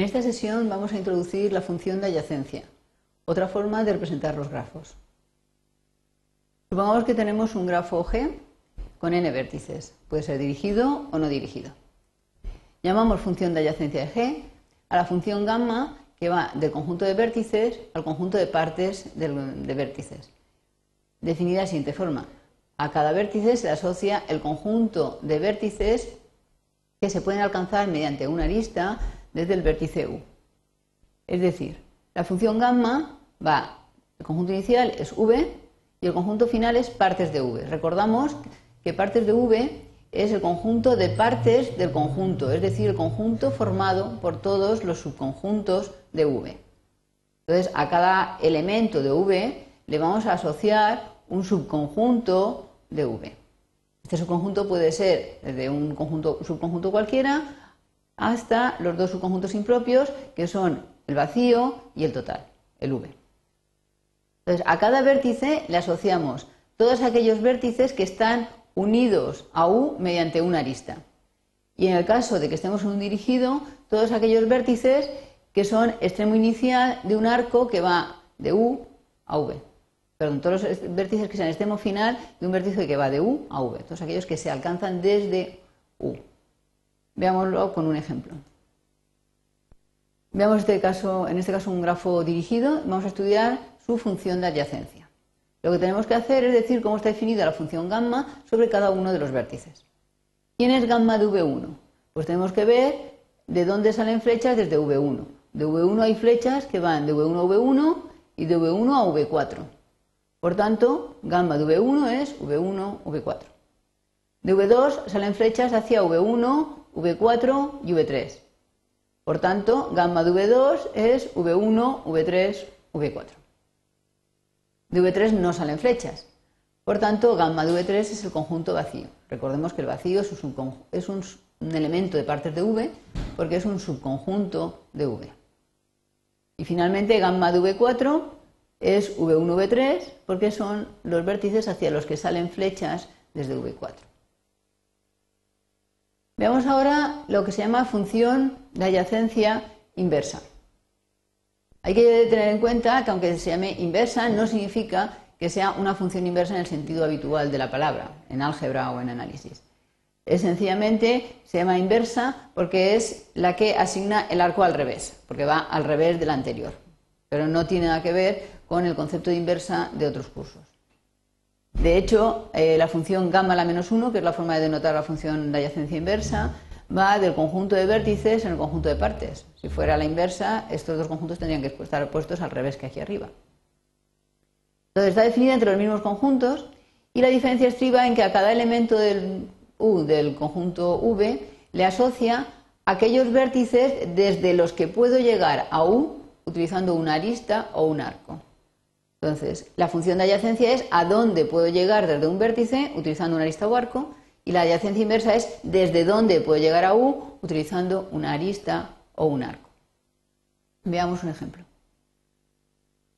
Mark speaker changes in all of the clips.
Speaker 1: En esta sesión vamos a introducir la función de adyacencia, otra forma de representar los grafos. Supongamos que tenemos un grafo G con n vértices, puede ser dirigido o no dirigido. Llamamos función de adyacencia de G a la función gamma que va del conjunto de vértices al conjunto de partes de vértices. Definida de la siguiente forma. A cada vértice se le asocia el conjunto de vértices que se pueden alcanzar mediante una arista desde el vértice U. Es decir, la función gamma va, el conjunto inicial es V y el conjunto final es partes de V. Recordamos que partes de V es el conjunto de partes del conjunto, es decir, el conjunto formado por todos los subconjuntos de V. Entonces, a cada elemento de V le vamos a asociar un subconjunto de V. Este subconjunto puede ser desde un conjunto, subconjunto cualquiera hasta los dos subconjuntos impropios, que son el vacío y el total, el V. Entonces, a cada vértice le asociamos todos aquellos vértices que están unidos a U mediante una arista. Y en el caso de que estemos en un dirigido, todos aquellos vértices que son extremo inicial de un arco que va de U a V. Perdón, todos los vértices que sean extremo final de un vértice que va de U a V. Todos aquellos que se alcanzan desde U. Veámoslo con un ejemplo. Veamos este caso, en este caso un grafo dirigido. Vamos a estudiar su función de adyacencia. Lo que tenemos que hacer es decir cómo está definida la función gamma sobre cada uno de los vértices. ¿Quién es gamma de V1? Pues tenemos que ver de dónde salen flechas desde V1. De V1 hay flechas que van de V1 a V1 y de V1 a V4. Por tanto, gamma de V1 es V1, V4. De V2 salen flechas hacia V1, V4 y V3. Por tanto, gamma de V2 es V1, V3, V4. De V3 no salen flechas. Por tanto, gamma de V3 es el conjunto vacío. Recordemos que el vacío es un, elemento de partes de V porque es un subconjunto de V. Y finalmente, gamma de V4 es V1, V3 porque son los vértices hacia los que salen flechas desde V4. Veamos ahora lo que se llama función de adyacencia inversa. Hay que tener en cuenta que aunque se llame inversa, no significa que sea una función inversa en el sentido habitual de la palabra, en álgebra o en análisis. Es sencillamente se llama inversa porque es la que asigna el arco al revés, porque va al revés del anterior. Pero no tiene nada que ver con el concepto de inversa de otros cursos. De hecho, eh, la función gamma la menos 1, que es la forma de denotar la función de adyacencia inversa, va del conjunto de vértices en el conjunto de partes. Si fuera la inversa, estos dos conjuntos tendrían que estar puestos al revés que aquí arriba. Entonces está definida entre los mismos conjuntos y la diferencia estriba en que a cada elemento del U del conjunto V le asocia aquellos vértices desde los que puedo llegar a U utilizando una arista o un arco. Entonces, la función de adyacencia es a dónde puedo llegar desde un vértice utilizando una arista o arco y la adyacencia inversa es desde dónde puedo llegar a U utilizando una arista o un arco. Veamos un ejemplo.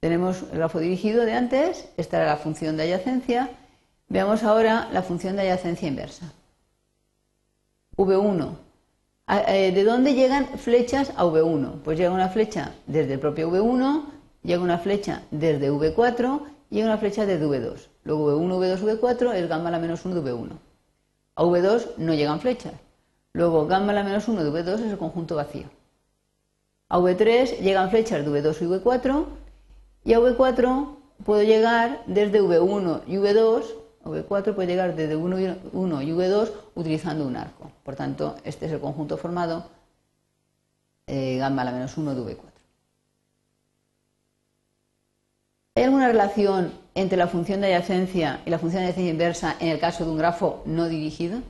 Speaker 1: Tenemos el grafo dirigido de antes, esta era la función de adyacencia. Veamos ahora la función de adyacencia inversa. V1. Eh, ¿De dónde llegan flechas a V1? Pues llega una flecha desde el propio V1, llega una flecha desde V4 y una flecha desde V2. Luego V1, V2, V4 es gamma la menos 1 de V1. A V2 no llegan flechas. Luego gamma la menos 1 de V2 es el conjunto vacío. A V3 llegan flechas de V2 y V4 y a V4 puedo llegar desde V1 y V2, V4 puede llegar desde 1 y V2 utilizando un arco. Por tanto, este es el conjunto formado eh, gamma la menos 1 de V4. ¿Hay alguna relación entre la función de adyacencia y la función de adyacencia inversa en el caso de un grafo no dirigido?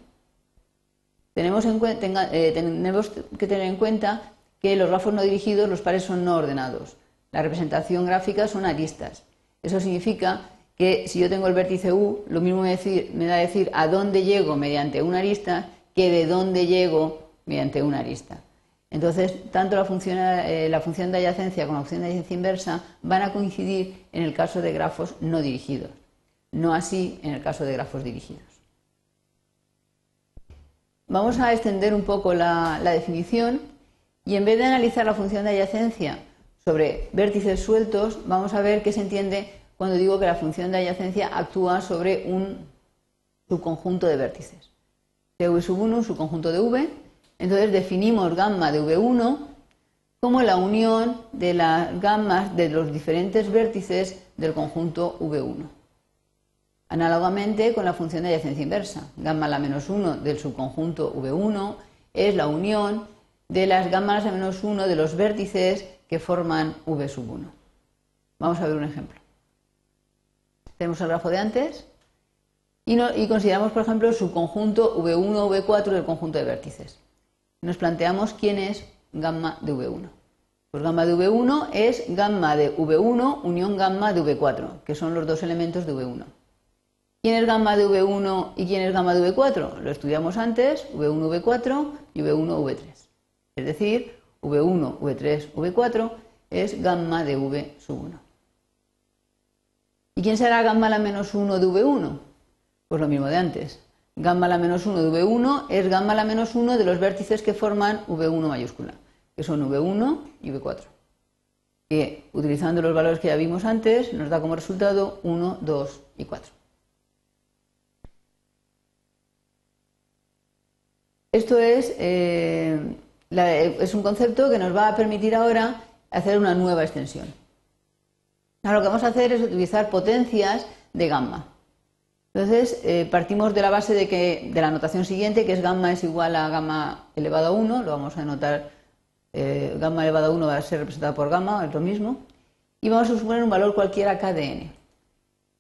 Speaker 1: Tenemos, eh, tenemos que tener en cuenta que los grafos no dirigidos, los pares son no ordenados. La representación gráfica son aristas. Eso significa que si yo tengo el vértice U, lo mismo me, da decir a dónde llego mediante una arista que de dónde llego mediante una arista. Entonces, tanto la función, eh, la función de adyacencia como la función de adyacencia inversa van a coincidir en el caso de grafos no dirigidos, no así en el caso de grafos dirigidos. Vamos a extender un poco la, definición Y en vez de analizar la función de adyacencia sobre vértices sueltos, vamos a ver qué se entiende cuando digo que la función de adyacencia actúa sobre un subconjunto de vértices. V sub 1, un subconjunto de V. Entonces definimos gamma de V1 como la unión de las gammas de los diferentes vértices del conjunto V1. Análogamente con la función de adyacencia inversa, gamma la menos 1 del subconjunto V1 es la unión de las gammas la menos 1 de los vértices que forman V sub 1. Vamos a ver un ejemplo. Tenemos el grafo de antes y, consideramos, por ejemplo, el subconjunto V1, V4 del conjunto de vértices. Nos planteamos quién es gamma de V1. Pues gamma de V1 es gamma de V1 unión gamma de V4, que son los dos elementos de V1. ¿Quién es gamma de V1 y quién es gamma de V4? Lo estudiamos antes, V1, V4 y V1, V3. Es decir, V1, V3, V4 es gamma de V sub 1. ¿Y quién será gamma la menos 1 de V1? Pues lo mismo de antes. Gamma la menos 1 de V1 es gamma la menos 1 de los vértices que forman V1 mayúscula, que son V1 y V4. Que utilizando los valores que ya vimos antes nos da como resultado 1, 2 y 4. Esto es eh, es un concepto que nos va a permitir ahora hacer una nueva extensión. Ahora lo que vamos a hacer es utilizar potencias de gamma. Entonces, eh, partimos de la base de, que, de la notación siguiente, que es gamma es igual a gamma elevado a 1, lo vamos a anotar, eh, gamma elevado a 1 va a ser representada por gamma, es lo mismo, y vamos a suponer un valor cualquiera k de n.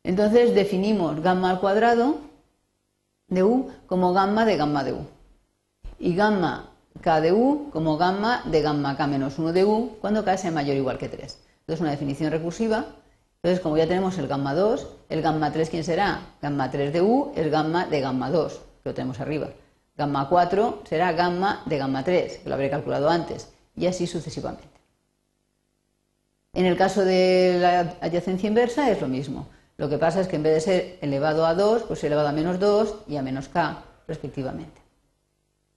Speaker 1: Entonces, definimos gamma al cuadrado de u como gamma de gamma de u. Y gamma K de U como gamma de gamma K menos 1 de U cuando K sea mayor o igual que 3. Entonces, una definición recursiva. Entonces, como ya tenemos el gamma 2, el gamma 3, ¿quién será? Gamma 3 de U es gamma de gamma 2, que lo tenemos arriba. Gamma 4 será gamma de gamma 3, que lo habré calculado antes, y así sucesivamente. En el caso de la adyacencia inversa es lo mismo. Lo que pasa es que en vez de ser elevado a 2, pues elevado a menos 2 y a menos k, respectivamente.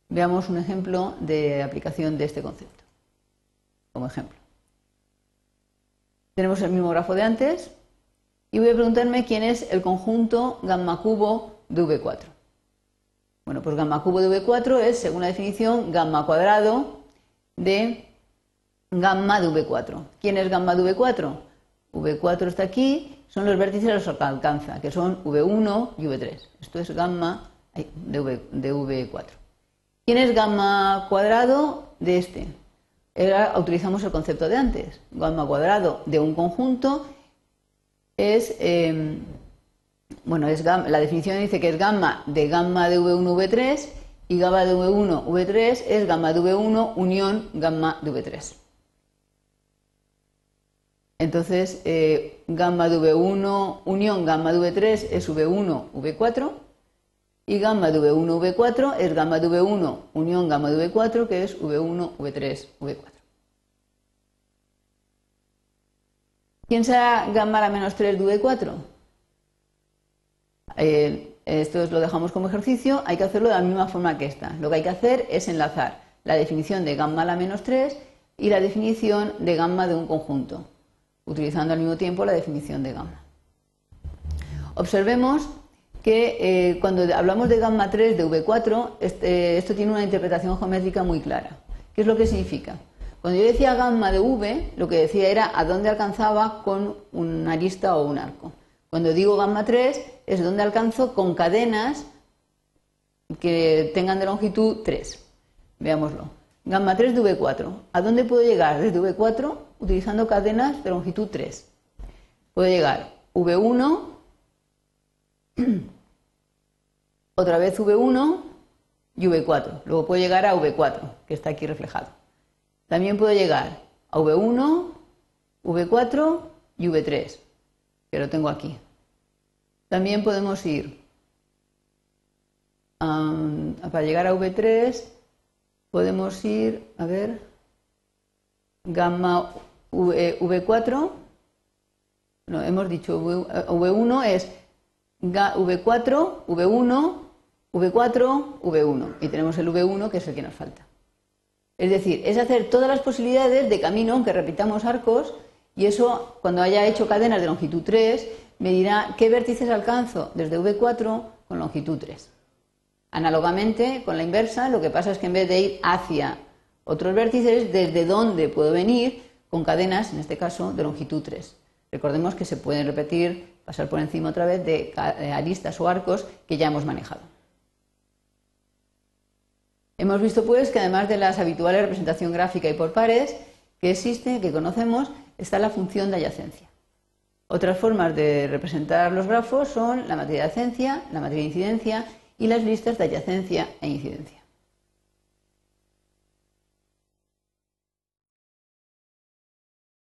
Speaker 1: Veamos un ejemplo de aplicación de este concepto. Como ejemplo. Tenemos el mismo grafo de antes y voy a preguntarme quién es el conjunto gamma cubo de V4. Bueno, pues gamma cubo de V4 es, según la definición, gamma cuadrado de gamma de V4. ¿Quién es gamma de V4? V4 está aquí, son los vértices a los que alcanza, que son V1 y V3. Esto es gamma de, v, de V4. ¿Quién es gamma cuadrado de este? Ahora utilizamos el concepto de antes. Gamma cuadrado de un conjunto es, em, bueno, es la definición dice que es gamma de gamma de V1 V3 y gamma de V1 V3 es gamma de V1 unión gamma de V3. Entonces, eh, gamma de V1 unión gamma de V3 es V1 V4 y gamma de V1, V4 es gamma de V1 unión gamma de V4, que es V1, V3, V4. ¿Quién será gamma la menos 3 de V4? Eh, esto lo dejamos como ejercicio, hay que hacerlo de la misma forma que esta. Lo que hay que hacer es enlazar la definición de gamma la menos 3 y la definición de gamma de un conjunto, utilizando al mismo tiempo la definición de gamma. Observemos que eh, cuando hablamos de gamma 3 de V4, este, esto tiene una interpretación geométrica muy clara. ¿Qué es lo que significa? Cuando yo decía gamma de V, lo que decía era a dónde alcanzaba con una arista o un arco. Cuando digo gamma 3, es donde alcanzo con cadenas que tengan de longitud 3. Veámoslo. Gamma 3 de V4. ¿A dónde puedo llegar desde V4 utilizando cadenas de longitud 3? Puedo llegar V1 otra vez V1 y V4. Luego puedo llegar a V4, que está aquí reflejado. También puedo llegar a V1, V4 y V3, que lo tengo aquí. También podemos ir para llegar a V3, podemos ir, a ver, gamma v, 4 no, hemos dicho V1 es V4, V1, V4, V1. Y tenemos el V1 que es el que nos falta. Es decir, es hacer todas las posibilidades de camino, aunque repitamos arcos, y eso, cuando haya hecho cadenas de longitud 3, me dirá qué vértices alcanzo desde V4 con longitud 3. Análogamente, con la inversa, lo que pasa es que en vez de ir hacia otros vértices, desde dónde puedo venir con cadenas, en este caso, de longitud 3. Recordemos que se pueden repetir, pasar por encima otra vez de aristas o arcos que ya hemos manejado. Hemos visto pues que además de las habituales representación gráfica y por pares que existe, que conocemos, está la función de adyacencia. Otras formas de representar los grafos son la matriz de adyacencia, la matriz de incidencia y las listas de adyacencia e incidencia.